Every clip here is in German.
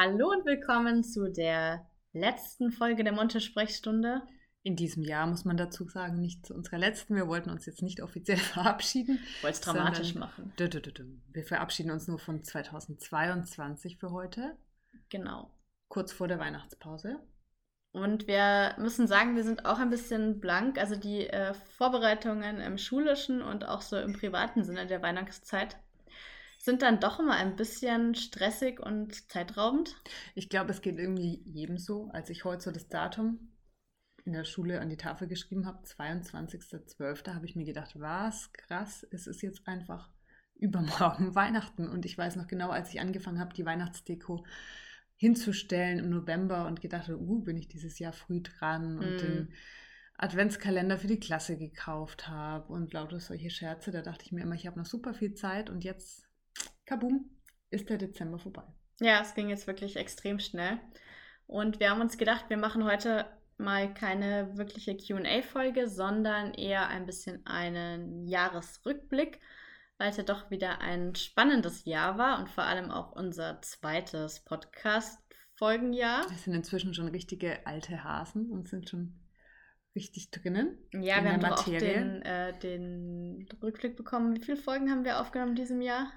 Hallo und willkommen zu der letzten Folge der Monte-Sprechstunde. In diesem Jahr muss man dazu sagen, nicht zu unserer letzten. Wir wollten uns jetzt nicht offiziell verabschieden. Wollte es dramatisch machen. Wir verabschieden uns nur von 2022 für heute. Genau. Kurz vor der Weihnachtspause. Und wir müssen sagen, wir sind auch ein bisschen blank. Also die äh, Vorbereitungen im schulischen und auch so im privaten Sinne der Weihnachtszeit sind dann doch immer ein bisschen stressig und zeitraubend. Ich glaube, es geht irgendwie jedem so. Als ich heute so das Datum in der Schule an die Tafel geschrieben habe, 22.12., habe ich mir gedacht, was krass, es ist jetzt einfach übermorgen Weihnachten. Und ich weiß noch genau, als ich angefangen habe, die Weihnachtsdeko hinzustellen im November und gedacht habe, uh, bin ich dieses Jahr früh dran und mm. den Adventskalender für die Klasse gekauft habe und lauter solche Scherze. Da dachte ich mir immer, ich habe noch super viel Zeit und jetzt kabum, ist der Dezember vorbei. Ja, es ging jetzt wirklich extrem schnell. Und wir haben uns gedacht, wir machen heute mal keine wirkliche QA-Folge, sondern eher ein bisschen einen Jahresrückblick, weil es ja doch wieder ein spannendes Jahr war und vor allem auch unser zweites Podcast-Folgenjahr. Wir sind inzwischen schon richtige alte Hasen und sind schon richtig drinnen. Ja, wir haben auch den, äh, den Rückblick bekommen. Wie viele Folgen haben wir aufgenommen in diesem Jahr?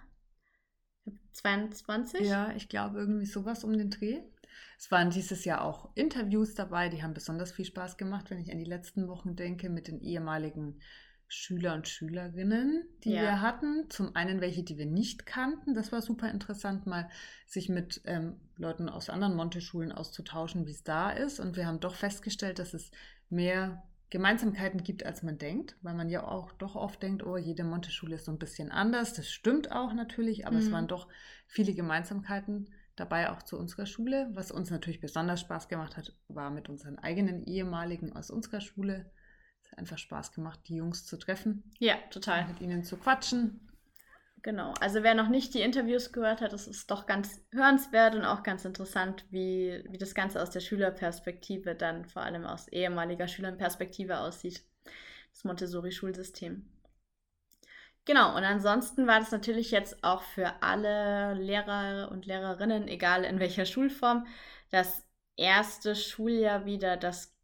22? Ja, ich glaube irgendwie sowas um den Dreh. Es waren dieses Jahr auch Interviews dabei, die haben besonders viel Spaß gemacht, wenn ich an die letzten Wochen denke, mit den ehemaligen Schüler und Schülerinnen, die ja. wir hatten. Zum einen welche, die wir nicht kannten. Das war super interessant, mal sich mit ähm, Leuten aus anderen Monte-Schulen auszutauschen, wie es da ist. Und wir haben doch festgestellt, dass es mehr Gemeinsamkeiten gibt, als man denkt, weil man ja auch doch oft denkt, oh, jede Monteschule ist so ein bisschen anders. Das stimmt auch natürlich, aber mhm. es waren doch viele Gemeinsamkeiten dabei auch zu unserer Schule. Was uns natürlich besonders Spaß gemacht hat, war mit unseren eigenen ehemaligen aus unserer Schule. Es hat einfach Spaß gemacht, die Jungs zu treffen. Ja, total. Mit ihnen zu quatschen, Genau, also wer noch nicht die Interviews gehört hat, das ist doch ganz hörenswert und auch ganz interessant, wie, wie das Ganze aus der Schülerperspektive dann vor allem aus ehemaliger Schülerperspektive aussieht, das Montessori-Schulsystem. Genau, und ansonsten war das natürlich jetzt auch für alle Lehrer und Lehrerinnen, egal in welcher Schulform, das erste Schuljahr wieder, das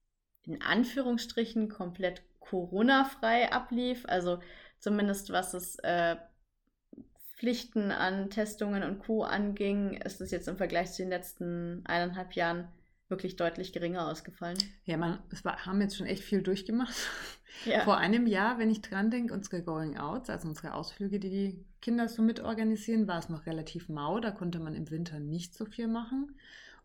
in Anführungsstrichen komplett Corona-frei ablief. Also zumindest was es äh, Pflichten an Testungen und Co. anging, ist es jetzt im Vergleich zu den letzten eineinhalb Jahren wirklich deutlich geringer ausgefallen. Ja, man, es war, haben jetzt schon echt viel durchgemacht. Ja. Vor einem Jahr, wenn ich dran denke, unsere Going Outs, also unsere Ausflüge, die die Kinder so mitorganisieren, war es noch relativ mau. Da konnte man im Winter nicht so viel machen.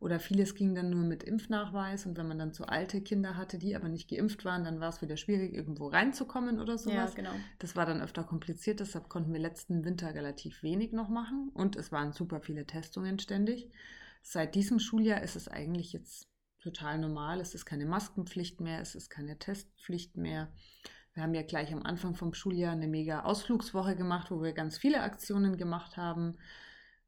Oder vieles ging dann nur mit Impfnachweis und wenn man dann so alte Kinder hatte, die aber nicht geimpft waren, dann war es wieder schwierig, irgendwo reinzukommen oder sowas. Ja, genau. Das war dann öfter kompliziert, deshalb konnten wir letzten Winter relativ wenig noch machen und es waren super viele Testungen ständig. Seit diesem Schuljahr ist es eigentlich jetzt total normal. Es ist keine Maskenpflicht mehr, es ist keine Testpflicht mehr. Wir haben ja gleich am Anfang vom Schuljahr eine mega Ausflugswoche gemacht, wo wir ganz viele Aktionen gemacht haben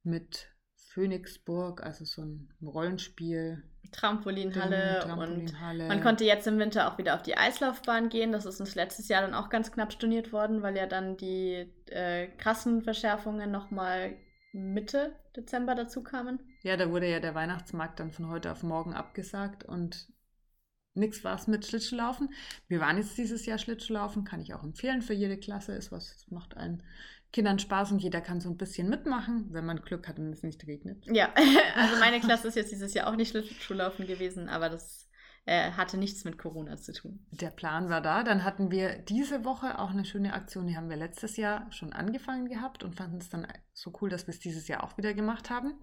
mit Phönixburg, also so ein Rollenspiel. Trampolinhalle, Trampolinhalle und man konnte jetzt im Winter auch wieder auf die Eislaufbahn gehen. Das ist uns letztes Jahr dann auch ganz knapp storniert worden, weil ja dann die äh, krassen Verschärfungen nochmal Mitte Dezember dazu kamen. Ja, da wurde ja der Weihnachtsmarkt dann von heute auf morgen abgesagt und nichts war es mit Schlittschuhlaufen. Wir waren jetzt dieses Jahr Schlittschuhlaufen, kann ich auch empfehlen für jede Klasse, ist was, macht einen Kindern Spaß und jeder kann so ein bisschen mitmachen, wenn man Glück hat und es nicht regnet. Ja, also meine Klasse ist jetzt dieses Jahr auch nicht Schlittschuhlaufen gewesen, aber das äh, hatte nichts mit Corona zu tun. Der Plan war da. Dann hatten wir diese Woche auch eine schöne Aktion, die haben wir letztes Jahr schon angefangen gehabt und fanden es dann so cool, dass wir es dieses Jahr auch wieder gemacht haben.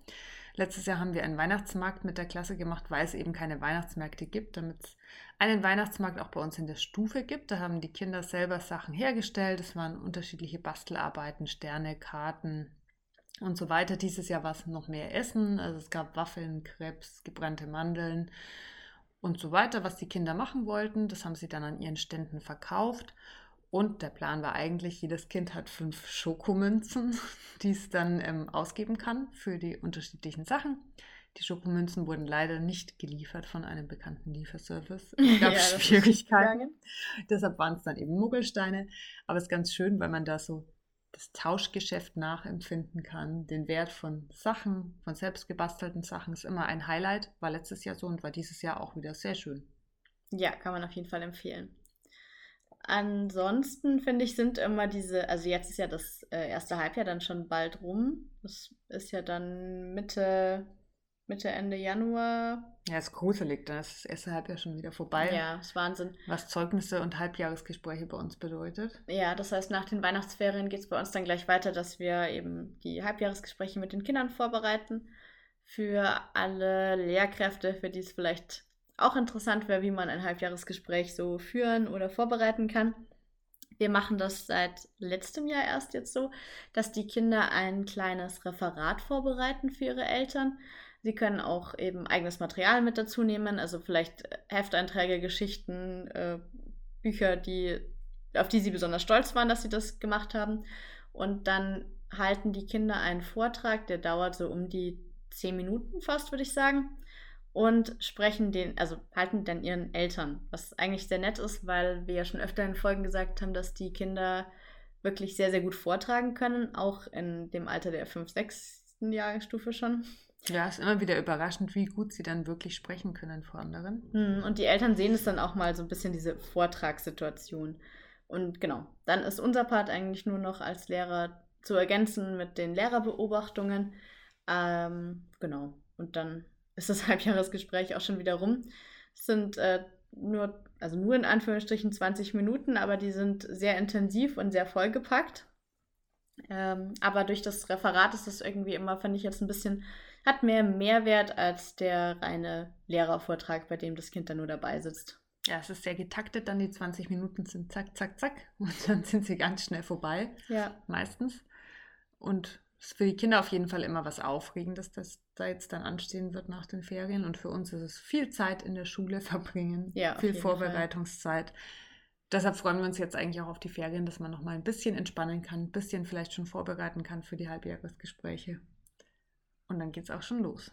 Letztes Jahr haben wir einen Weihnachtsmarkt mit der Klasse gemacht, weil es eben keine Weihnachtsmärkte gibt, damit es einen Weihnachtsmarkt auch bei uns in der Stufe gibt. Da haben die Kinder selber Sachen hergestellt. Es waren unterschiedliche Bastelarbeiten, Sterne, Karten und so weiter. Dieses Jahr war es noch mehr Essen. Also es gab Waffeln, Krebs, gebrannte Mandeln und so weiter, was die Kinder machen wollten. Das haben sie dann an ihren Ständen verkauft. Und der Plan war eigentlich, jedes Kind hat fünf Schokomünzen, die es dann ähm, ausgeben kann für die unterschiedlichen Sachen. Die Schokomünzen wurden leider nicht geliefert von einem bekannten Lieferservice. Es gab ja, Schwierigkeiten. Deshalb waren es dann eben Muggelsteine. Aber es ist ganz schön, weil man da so das Tauschgeschäft nachempfinden kann. Den Wert von Sachen, von selbst gebastelten Sachen ist immer ein Highlight. War letztes Jahr so und war dieses Jahr auch wieder sehr schön. Ja, kann man auf jeden Fall empfehlen. Ansonsten finde ich, sind immer diese, also jetzt ist ja das äh, erste Halbjahr dann schon bald rum. Das ist ja dann Mitte, Mitte, Ende Januar. Ja, ist gruselig, dann ist das erste Halbjahr schon wieder vorbei. Ja, ist Wahnsinn. Was Zeugnisse und Halbjahresgespräche bei uns bedeutet. Ja, das heißt, nach den Weihnachtsferien geht es bei uns dann gleich weiter, dass wir eben die Halbjahresgespräche mit den Kindern vorbereiten. Für alle Lehrkräfte, für die es vielleicht auch interessant wäre, wie man ein Halbjahresgespräch so führen oder vorbereiten kann. Wir machen das seit letztem Jahr erst jetzt so, dass die Kinder ein kleines Referat vorbereiten für ihre Eltern. Sie können auch eben eigenes Material mit dazu nehmen, also vielleicht Hefteinträge, Geschichten, äh, Bücher, die, auf die sie besonders stolz waren, dass sie das gemacht haben. Und dann halten die Kinder einen Vortrag, der dauert so um die zehn Minuten fast, würde ich sagen und sprechen den, also halten dann ihren Eltern, was eigentlich sehr nett ist, weil wir ja schon öfter in Folgen gesagt haben, dass die Kinder wirklich sehr, sehr gut vortragen können, auch in dem Alter der 5., 6. Jahrstufe schon. Ja, ist immer wieder überraschend, wie gut sie dann wirklich sprechen können vor anderen. Hm, und die Eltern sehen es dann auch mal so ein bisschen diese Vortragssituation. Und genau, dann ist unser Part eigentlich nur noch als Lehrer zu ergänzen mit den Lehrerbeobachtungen. Ähm, genau, und dann ist das Halbjahresgespräch auch schon wieder rum. Es sind äh, nur, also nur in Anführungsstrichen 20 Minuten, aber die sind sehr intensiv und sehr vollgepackt. Ähm, aber durch das Referat ist das irgendwie immer, fand ich jetzt ein bisschen, hat mehr Mehrwert als der reine Lehrervortrag, bei dem das Kind dann nur dabei sitzt. Ja, es ist sehr getaktet, dann die 20 Minuten sind zack, zack, zack und dann sind sie ganz schnell vorbei. Ja. Meistens. Und ist für die Kinder auf jeden Fall immer was Aufregendes, dass da jetzt dann anstehen wird nach den Ferien. Und für uns ist es viel Zeit in der Schule verbringen, ja, viel Vorbereitungszeit. Fall. Deshalb freuen wir uns jetzt eigentlich auch auf die Ferien, dass man noch mal ein bisschen entspannen kann, ein bisschen vielleicht schon vorbereiten kann für die Halbjahresgespräche. Und dann geht es auch schon los.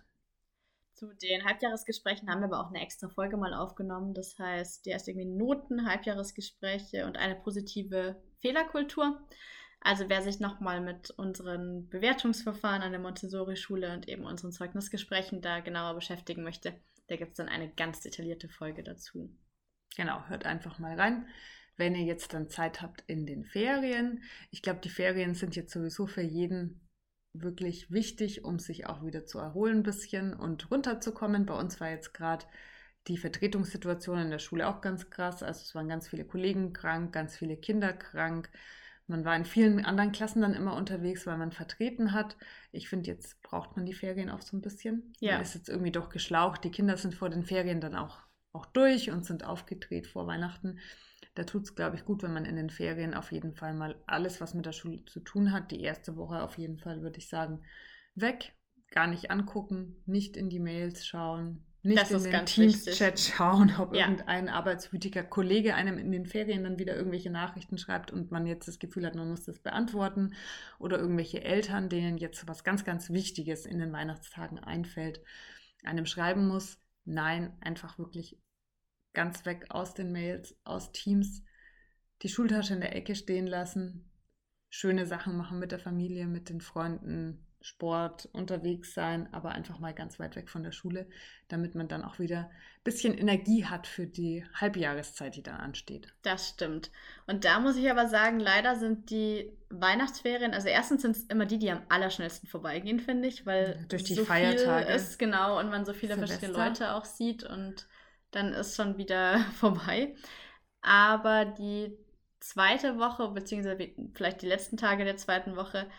Zu den Halbjahresgesprächen haben wir aber auch eine extra Folge mal aufgenommen. Das heißt, die erst irgendwie Noten, Halbjahresgespräche und eine positive Fehlerkultur. Also wer sich nochmal mit unseren Bewertungsverfahren an der Montessori-Schule und eben unseren Zeugnisgesprächen da genauer beschäftigen möchte, da gibt es dann eine ganz detaillierte Folge dazu. Genau, hört einfach mal rein. Wenn ihr jetzt dann Zeit habt in den Ferien, ich glaube, die Ferien sind jetzt sowieso für jeden wirklich wichtig, um sich auch wieder zu erholen ein bisschen und runterzukommen. Bei uns war jetzt gerade die Vertretungssituation in der Schule auch ganz krass. Also es waren ganz viele Kollegen krank, ganz viele Kinder krank. Man war in vielen anderen Klassen dann immer unterwegs, weil man vertreten hat. Ich finde, jetzt braucht man die Ferien auch so ein bisschen. Ja. Man ist jetzt irgendwie doch geschlaucht. Die Kinder sind vor den Ferien dann auch, auch durch und sind aufgedreht vor Weihnachten. Da tut es, glaube ich, gut, wenn man in den Ferien auf jeden Fall mal alles, was mit der Schule zu tun hat, die erste Woche auf jeden Fall, würde ich sagen, weg, gar nicht angucken, nicht in die Mails schauen, nicht das in den Teams-Chat schauen, ob ja. irgendein arbeitswütiger Kollege einem in den Ferien dann wieder irgendwelche Nachrichten schreibt und man jetzt das Gefühl hat, man muss das beantworten oder irgendwelche Eltern, denen jetzt was ganz, ganz Wichtiges in den Weihnachtstagen einfällt, einem schreiben muss. Nein, einfach wirklich ganz weg aus den Mails, aus Teams, die Schultasche in der Ecke stehen lassen, schöne Sachen machen mit der Familie, mit den Freunden, Sport, unterwegs sein, aber einfach mal ganz weit weg von der Schule, damit man dann auch wieder ein bisschen Energie hat für die Halbjahreszeit, die dann ansteht. Das stimmt. Und da muss ich aber sagen, leider sind die Weihnachtsferien, also erstens sind es immer die, die am allerschnellsten vorbeigehen, finde ich, weil durch die so Feiertage viel ist genau und man so viele Silvester. verschiedene Leute auch sieht und dann ist schon wieder vorbei. Aber die zweite Woche, beziehungsweise vielleicht die letzten Tage der zweiten Woche,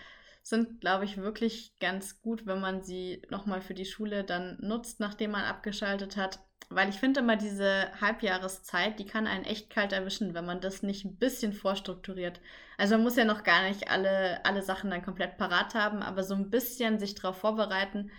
sind, glaube ich, wirklich ganz gut, wenn man sie nochmal für die Schule dann nutzt, nachdem man abgeschaltet hat. Weil ich finde immer diese Halbjahreszeit, die kann einen echt kalt erwischen, wenn man das nicht ein bisschen vorstrukturiert. Also man muss ja noch gar nicht alle, alle Sachen dann komplett parat haben, aber so ein bisschen sich darauf vorbereiten,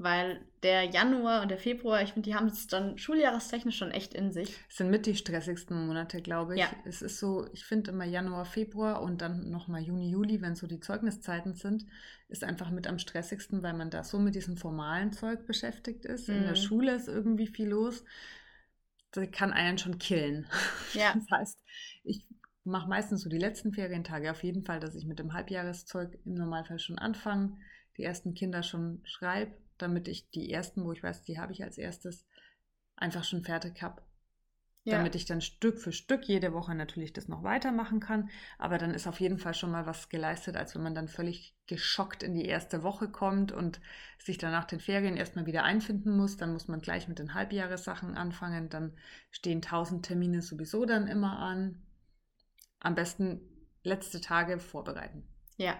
weil der Januar und der Februar, ich finde, die haben es dann schuljahrestechnisch schon echt in sich. Es sind mit die stressigsten Monate, glaube ich. Ja. Es ist so, ich finde immer Januar, Februar und dann nochmal Juni, Juli, wenn so die Zeugniszeiten sind, ist einfach mit am stressigsten, weil man da so mit diesem formalen Zeug beschäftigt ist. Mhm. In der mhm. Schule ist irgendwie viel los. Das kann einen schon killen. Ja. Das heißt, ich mache meistens so die letzten Ferientage auf jeden Fall, dass ich mit dem Halbjahreszeug im Normalfall schon anfange, die ersten Kinder schon schreibe, damit ich die ersten, wo ich weiß, die habe ich als erstes, einfach schon fertig habe ja. damit ich dann Stück für Stück jede Woche natürlich das noch weitermachen kann. Aber dann ist auf jeden Fall schon mal was geleistet, als wenn man dann völlig geschockt in die erste Woche kommt und sich dann nach den Ferien erstmal wieder einfinden muss. Dann muss man gleich mit den Halbjahressachen anfangen. Dann stehen tausend Termine sowieso dann immer an. Am besten letzte Tage vorbereiten. Ja,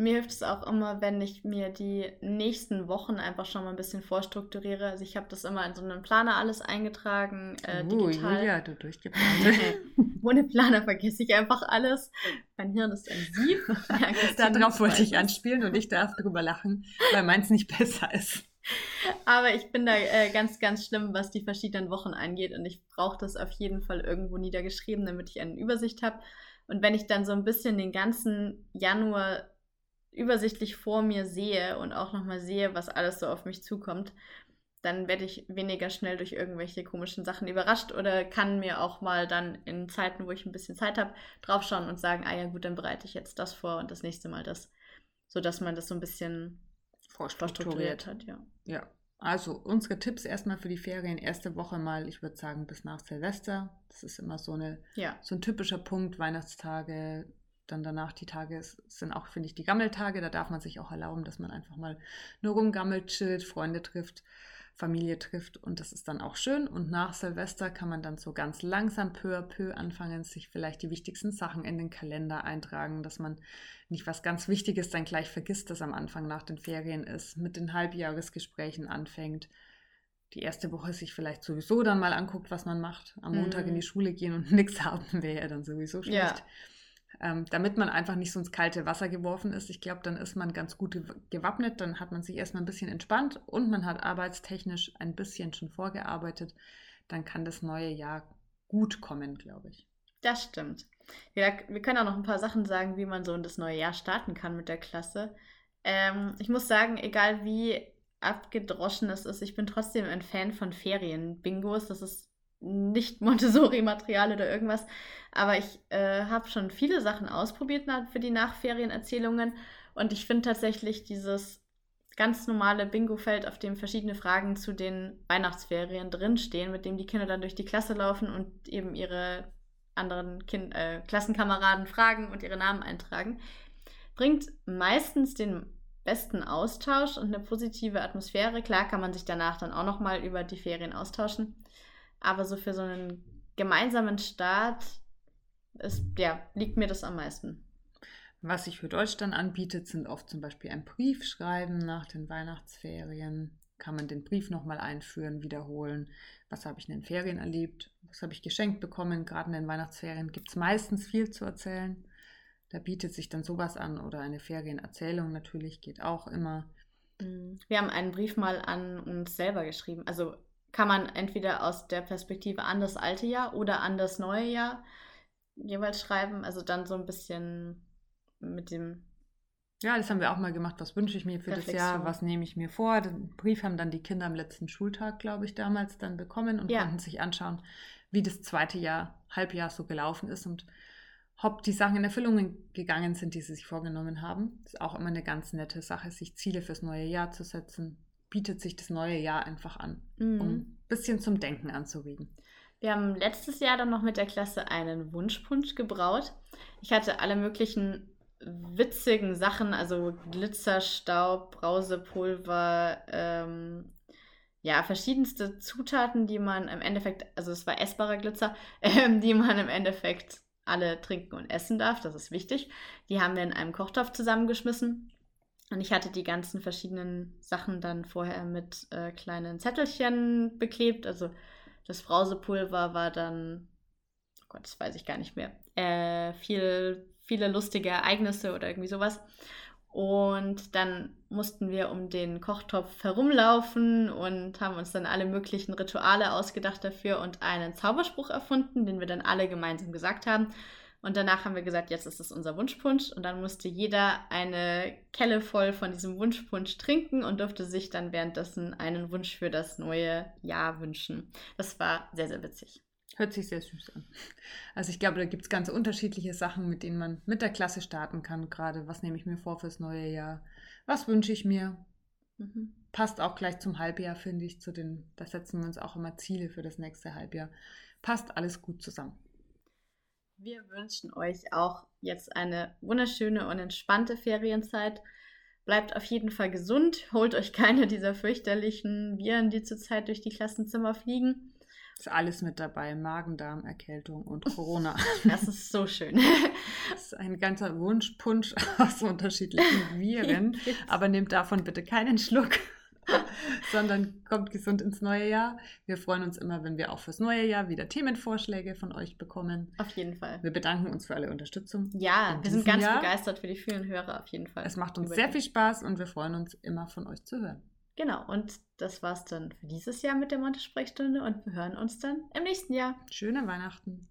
mir hilft es auch immer, wenn ich mir die nächsten Wochen einfach schon mal ein bisschen vorstrukturiere. Also ich habe das immer in so einen Planer alles eingetragen, äh, uh, digital. Julia, du durchgeplant. Ohne Planer vergesse ich einfach alles. Mein Hirn ist ein Sieb. Darauf wollte ich anspielen und ich darf drüber lachen, weil meins nicht besser ist. Aber ich bin da äh, ganz, ganz schlimm, was die verschiedenen Wochen angeht. Und ich brauche das auf jeden Fall irgendwo niedergeschrieben, damit ich eine Übersicht habe. Und wenn ich dann so ein bisschen den ganzen Januar übersichtlich vor mir sehe und auch nochmal sehe, was alles so auf mich zukommt, dann werde ich weniger schnell durch irgendwelche komischen Sachen überrascht oder kann mir auch mal dann in Zeiten, wo ich ein bisschen Zeit habe, draufschauen und sagen, ah ja gut, dann bereite ich jetzt das vor und das nächste Mal das, sodass man das so ein bisschen vorstrukturiert hat, ja. Ja, also unsere Tipps erstmal für die Ferien, erste Woche mal, ich würde sagen, bis nach Silvester. Das ist immer so, eine, ja. so ein typischer Punkt, Weihnachtstage, dann danach die Tage sind auch, finde ich, die Gammeltage. Da darf man sich auch erlauben, dass man einfach mal nur rumgammelt, chillt, Freunde trifft, Familie trifft und das ist dann auch schön. Und nach Silvester kann man dann so ganz langsam peu à peu anfangen, sich vielleicht die wichtigsten Sachen in den Kalender eintragen, dass man nicht was ganz Wichtiges dann gleich vergisst, das am Anfang nach den Ferien ist, mit den Halbjahresgesprächen anfängt die erste Woche sich vielleicht sowieso dann mal anguckt, was man macht. Am Montag in die mhm. Schule gehen und nichts haben wäre ja dann sowieso schlecht. Ja ähm, damit man einfach nicht so ins kalte Wasser geworfen ist. Ich glaube, dann ist man ganz gut gewappnet, dann hat man sich erstmal ein bisschen entspannt und man hat arbeitstechnisch ein bisschen schon vorgearbeitet. Dann kann das neue Jahr gut kommen, glaube ich. Das stimmt. Ja, wir können auch noch ein paar Sachen sagen, wie man so in das neue Jahr starten kann mit der Klasse. Ähm, ich muss sagen, egal wie abgedroschen es ist, ich bin trotzdem ein Fan von Ferien-Bingos. Das ist nicht Montessori-Material oder irgendwas. Aber ich äh, habe schon viele Sachen ausprobiert für die Nachferienerzählungen. Und ich finde tatsächlich dieses ganz normale Bingo-Feld, auf dem verschiedene Fragen zu den Weihnachtsferien drinstehen, mit dem die Kinder dann durch die Klasse laufen und eben ihre anderen kind äh, Klassenkameraden fragen und ihre Namen eintragen, bringt meistens den besten Austausch und eine positive Atmosphäre. Klar kann man sich danach dann auch noch mal über die Ferien austauschen. Aber so für so einen gemeinsamen Start ist, ja, liegt mir das am meisten. Was sich für Deutsch dann anbietet, sind oft zum Beispiel ein Brief schreiben nach den Weihnachtsferien. Kann man den Brief nochmal einführen, wiederholen. Was habe ich in den Ferien erlebt? Was habe ich geschenkt bekommen? Gerade in den Weihnachtsferien gibt es meistens viel zu erzählen. Da bietet sich dann sowas an oder eine Ferienerzählung natürlich geht auch immer. Mhm. Wir haben einen Brief mal an uns selber geschrieben. Also kann man entweder aus der Perspektive an das alte Jahr oder an das neue Jahr jeweils schreiben. Also dann so ein bisschen mit dem. Ja, das haben wir auch mal gemacht. Was wünsche ich mir für Reflexion. das Jahr? Was nehme ich mir vor? Den Brief haben dann die Kinder am letzten Schultag, glaube ich, damals dann bekommen und ja. konnten sich anschauen, wie das zweite Jahr, Halbjahr so gelaufen ist und ob die Sachen in Erfüllung gegangen sind, die sie sich vorgenommen haben. Das ist auch immer eine ganz nette Sache, sich Ziele fürs neue Jahr zu setzen, bietet sich das neue Jahr einfach an, mhm. um ein bisschen zum Denken anzuregen. Wir haben letztes Jahr dann noch mit der Klasse einen Wunschpunsch gebraut. Ich hatte alle möglichen witzigen Sachen, also Glitzerstaub, Brausepulver, ähm, ja, verschiedenste Zutaten, die man im Endeffekt, also es war essbarer Glitzer, ähm, die man im Endeffekt alle trinken und essen darf, das ist wichtig. Die haben wir in einem Kochtopf zusammengeschmissen und ich hatte die ganzen verschiedenen Sachen dann vorher mit äh, kleinen Zettelchen beklebt. Also das Brausepulver war dann, oh Gott, das weiß ich gar nicht mehr, äh, viel, viele lustige Ereignisse oder irgendwie sowas. Und dann mussten wir um den Kochtopf herumlaufen und haben uns dann alle möglichen Rituale ausgedacht dafür und einen Zauberspruch erfunden, den wir dann alle gemeinsam gesagt haben. Und danach haben wir gesagt, jetzt ist es unser Wunschpunsch. Und dann musste jeder eine Kelle voll von diesem Wunschpunsch trinken und durfte sich dann währenddessen einen Wunsch für das neue Jahr wünschen. Das war sehr, sehr witzig. Hört sich sehr süß an. Also ich glaube, da gibt es ganz unterschiedliche Sachen, mit denen man mit der Klasse starten kann. Gerade, was nehme ich mir vor fürs neue Jahr? Was wünsche ich mir? Mhm. Passt auch gleich zum Halbjahr, finde ich. Zu den, da setzen wir uns auch immer Ziele für das nächste Halbjahr. Passt alles gut zusammen. Wir wünschen euch auch jetzt eine wunderschöne und entspannte Ferienzeit. Bleibt auf jeden Fall gesund, holt euch keine dieser fürchterlichen Viren, die zurzeit durch die Klassenzimmer fliegen. Ist alles mit dabei: Magen, Darm, Erkältung und Corona. Das ist so schön. Das ist ein ganzer Wunschpunsch aus unterschiedlichen Viren. Aber nehmt davon bitte keinen Schluck. sondern kommt gesund ins neue Jahr. Wir freuen uns immer, wenn wir auch fürs neue Jahr wieder Themenvorschläge von euch bekommen. Auf jeden Fall. Wir bedanken uns für alle Unterstützung. Ja, wir sind ganz Jahr. begeistert für die vielen Hörer auf jeden Fall. Es macht uns sehr viel Spaß und wir freuen uns immer von euch zu hören. Genau, und das war's dann für dieses Jahr mit der Monte-Sprechstunde und wir hören uns dann im nächsten Jahr. Schöne Weihnachten.